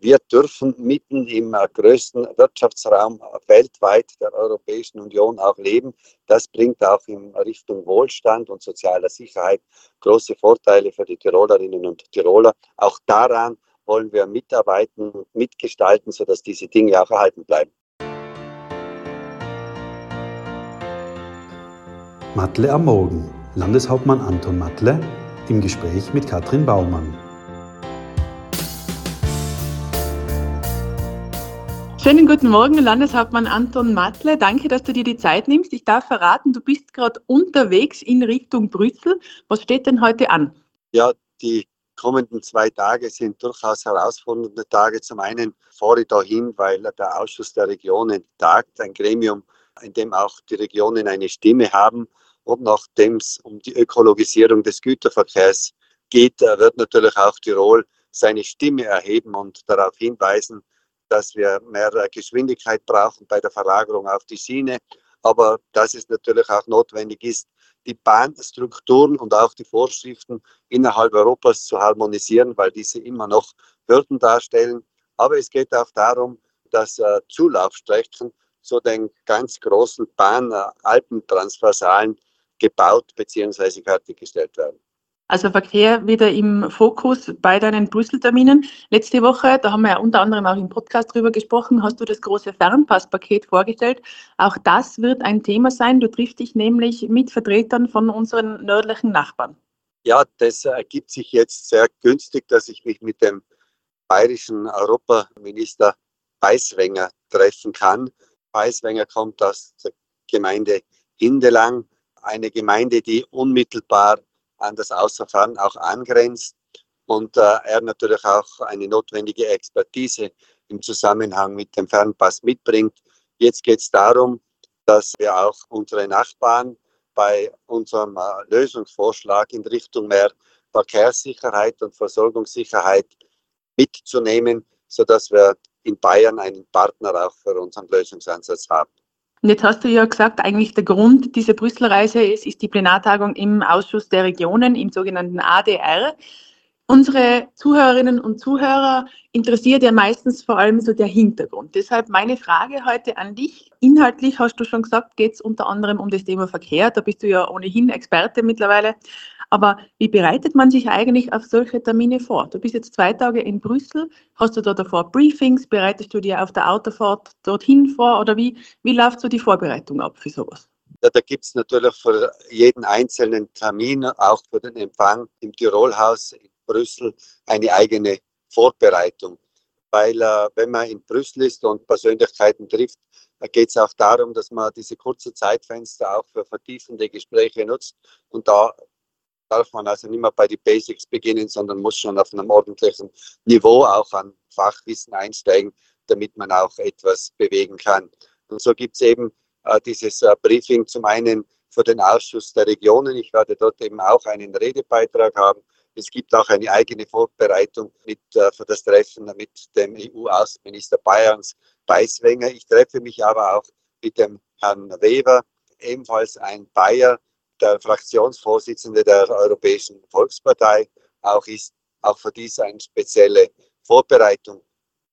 Wir dürfen mitten im äh, größten Wirtschaftsraum weltweit der Europäischen Union auch leben. Das bringt auch in Richtung Wohlstand und sozialer Sicherheit große Vorteile für die Tirolerinnen und Tiroler. Auch daran wollen wir mitarbeiten und mitgestalten, sodass diese Dinge auch erhalten bleiben. Matle am Morgen. Landeshauptmann Anton Matle im Gespräch mit Katrin Baumann. Schönen guten Morgen, Landeshauptmann Anton Matle. Danke, dass du dir die Zeit nimmst. Ich darf verraten, du bist gerade unterwegs in Richtung Brüssel. Was steht denn heute an? Ja, die kommenden zwei Tage sind durchaus herausfordernde Tage. Zum einen fahre ich dahin, weil der Ausschuss der Regionen tagt, ein Gremium, in dem auch die Regionen eine Stimme haben. Und nachdem es um die Ökologisierung des Güterverkehrs geht, wird natürlich auch Tirol seine Stimme erheben und darauf hinweisen, dass wir mehr Geschwindigkeit brauchen bei der Verlagerung auf die Schiene, aber dass es natürlich auch notwendig ist, die Bahnstrukturen und auch die Vorschriften innerhalb Europas zu harmonisieren, weil diese immer noch Hürden darstellen. Aber es geht auch darum, dass äh, Zulaufstrecken zu den ganz großen Bahn-Alpentransversalen gebaut bzw. fertiggestellt werden. Also Verkehr wieder im Fokus bei deinen Brüssel-Terminen. Letzte Woche, da haben wir ja unter anderem auch im Podcast drüber gesprochen, hast du das große Fernpasspaket vorgestellt. Auch das wird ein Thema sein. Du triffst dich nämlich mit Vertretern von unseren nördlichen Nachbarn. Ja, das ergibt sich jetzt sehr günstig, dass ich mich mit dem bayerischen Europaminister Beiswenger treffen kann. Beiswenger kommt aus der Gemeinde Hindelang, eine Gemeinde, die unmittelbar an das Außerfahren auch angrenzt und äh, er natürlich auch eine notwendige Expertise im Zusammenhang mit dem Fernpass mitbringt. Jetzt geht es darum, dass wir auch unsere Nachbarn bei unserem äh, Lösungsvorschlag in Richtung mehr Verkehrssicherheit und Versorgungssicherheit mitzunehmen, sodass wir in Bayern einen Partner auch für unseren Lösungsansatz haben. Und jetzt hast du ja gesagt, eigentlich der Grund dieser Brüsselreise ist, ist die Plenartagung im Ausschuss der Regionen, im sogenannten ADR. Unsere Zuhörerinnen und Zuhörer interessiert ja meistens vor allem so der Hintergrund. Deshalb meine Frage heute an dich. Inhaltlich hast du schon gesagt, geht es unter anderem um das Thema Verkehr. Da bist du ja ohnehin Experte mittlerweile. Aber wie bereitet man sich eigentlich auf solche Termine vor? Du bist jetzt zwei Tage in Brüssel. Hast du da davor Briefings? Bereitest du dir auf der Autofahrt dorthin vor? Oder wie, wie läuft so die Vorbereitung ab für sowas? Ja, da gibt es natürlich für jeden einzelnen Termin, auch für den Empfang im Tirolhaus in Brüssel, eine eigene Vorbereitung. Weil äh, wenn man in Brüssel ist und Persönlichkeiten trifft, geht es auch darum, dass man diese kurze Zeitfenster auch für vertiefende Gespräche nutzt. Und da darf man also nicht mehr bei den Basics beginnen, sondern muss schon auf einem ordentlichen Niveau auch an Fachwissen einsteigen, damit man auch etwas bewegen kann. Und so gibt es eben äh, dieses äh, Briefing zum einen für den Ausschuss der Regionen. Ich werde dort eben auch einen Redebeitrag haben. Es gibt auch eine eigene Vorbereitung mit, äh, für das Treffen mit dem EU-Außenminister Bayerns, Beiswenger. Ich treffe mich aber auch mit dem Herrn Weber, ebenfalls ein Bayer, der Fraktionsvorsitzende der Europäischen Volkspartei auch ist, auch für dies eine spezielle Vorbereitung.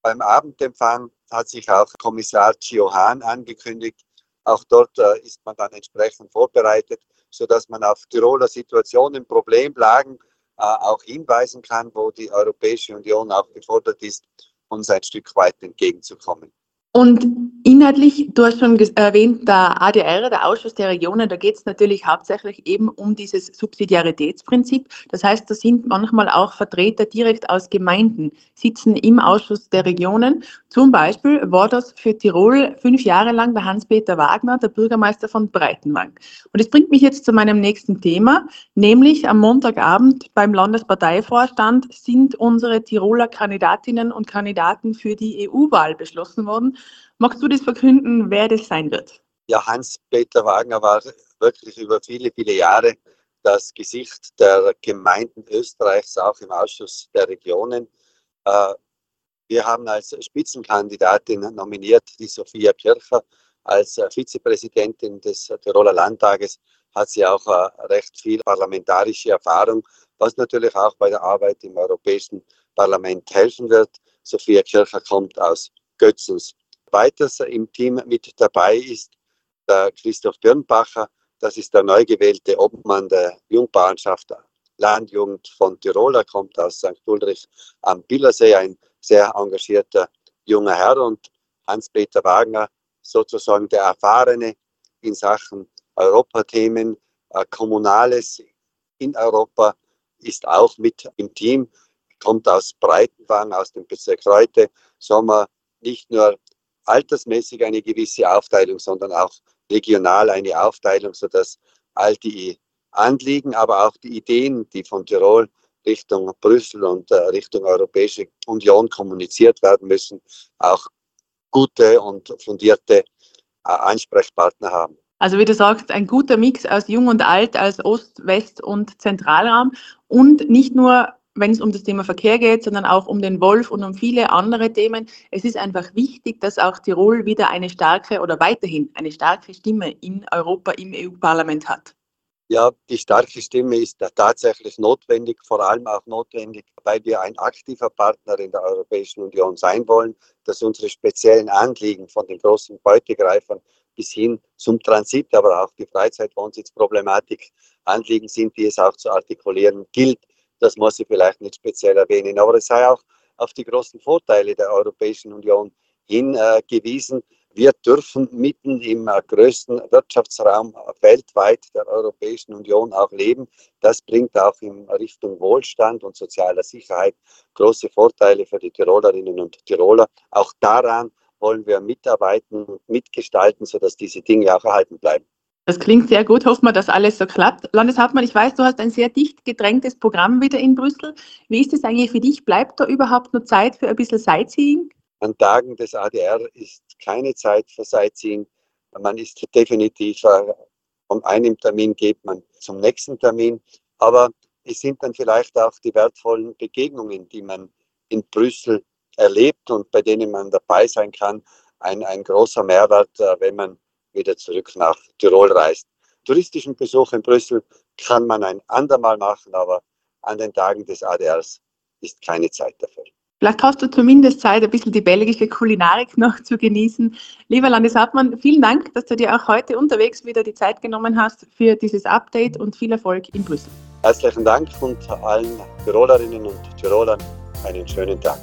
Beim Abendempfang hat sich auch Kommissar Gio Hahn angekündigt. Auch dort äh, ist man dann entsprechend vorbereitet, sodass man auf Tiroler Situationen, Problemlagen äh, auch hinweisen kann, wo die Europäische Union auch gefordert ist, uns ein Stück weit entgegenzukommen. Und inhaltlich, du hast schon erwähnt, der ADR, der Ausschuss der Regionen, da geht es natürlich hauptsächlich eben um dieses Subsidiaritätsprinzip. Das heißt, da sind manchmal auch Vertreter direkt aus Gemeinden, sitzen im Ausschuss der Regionen. Zum Beispiel war das für Tirol fünf Jahre lang der Hans-Peter Wagner, der Bürgermeister von Breitenwang. Und das bringt mich jetzt zu meinem nächsten Thema, nämlich am Montagabend beim Landesparteivorstand sind unsere Tiroler Kandidatinnen und Kandidaten für die EU-Wahl beschlossen worden. Magst du das verkünden, wer das sein wird? Ja, Hans-Peter Wagner war wirklich über viele, viele Jahre das Gesicht der Gemeinden Österreichs, auch im Ausschuss der Regionen. Äh, wir haben als Spitzenkandidatin nominiert die Sophia Kircher. Als Vizepräsidentin des Tiroler Landtages hat sie auch äh, recht viel parlamentarische Erfahrung, was natürlich auch bei der Arbeit im Europäischen Parlament helfen wird. Sophia Kircher kommt aus Götzens. Weiters im Team mit dabei ist der Christoph Birnbacher, das ist der neu gewählte Obmann der Jungbauernschaft Landjugend von Tirol. Er kommt aus St. Ulrich am Billersee, ein sehr engagierter junger Herr und Hans-Peter Wagner, sozusagen der Erfahrene in Sachen Europathemen, Kommunales in Europa, ist auch mit im Team, kommt aus Breitenwang, aus dem Bezirk Reute. So haben wir nicht nur altersmäßig eine gewisse Aufteilung, sondern auch regional eine Aufteilung, sodass all die Anliegen, aber auch die Ideen, die von Tirol Richtung Brüssel und äh, Richtung Europäische Union kommuniziert werden müssen, auch gute und fundierte äh, Ansprechpartner haben. Also wie du sagst, ein guter Mix aus Jung und Alt, als Ost, West und Zentralraum und nicht nur wenn es um das Thema Verkehr geht, sondern auch um den Wolf und um viele andere Themen. Es ist einfach wichtig, dass auch Tirol wieder eine starke oder weiterhin eine starke Stimme in Europa im EU-Parlament hat. Ja, die starke Stimme ist tatsächlich notwendig, vor allem auch notwendig, weil wir ein aktiver Partner in der Europäischen Union sein wollen, dass unsere speziellen Anliegen von den großen Beutegreifern bis hin zum Transit, aber auch die Freizeitwohnsitzproblematik Anliegen sind, die es auch zu artikulieren gilt. Das muss ich vielleicht nicht speziell erwähnen, aber es sei auch auf die großen Vorteile der Europäischen Union hingewiesen. Wir dürfen mitten im äh, größten Wirtschaftsraum weltweit der Europäischen Union auch leben. Das bringt auch in Richtung Wohlstand und sozialer Sicherheit große Vorteile für die Tirolerinnen und Tiroler. Auch daran wollen wir mitarbeiten und mitgestalten, sodass diese Dinge auch erhalten bleiben. Das klingt sehr gut. Hoffen wir, dass alles so klappt. Landeshauptmann, ich weiß, du hast ein sehr dicht gedrängtes Programm wieder in Brüssel. Wie ist es eigentlich für dich? Bleibt da überhaupt noch Zeit für ein bisschen Sightseeing? An Tagen des ADR ist keine Zeit für Sightseeing. Man ist definitiv äh, von einem Termin geht man zum nächsten Termin. Aber es sind dann vielleicht auch die wertvollen Begegnungen, die man in Brüssel erlebt und bei denen man dabei sein kann. Ein, ein großer Mehrwert, äh, wenn man wieder zurück nach Tirol reist. Touristischen Besuch in Brüssel kann man ein andermal machen, aber an den Tagen des ADRs ist keine Zeit dafür. Vielleicht hast du zumindest Zeit, ein bisschen die belgische Kulinarik noch zu genießen. Lieber Landeshauptmann, vielen Dank, dass du dir auch heute unterwegs wieder die Zeit genommen hast für dieses Update und viel Erfolg in Brüssel. Herzlichen Dank und allen Tirolerinnen und Tirolern einen schönen Tag.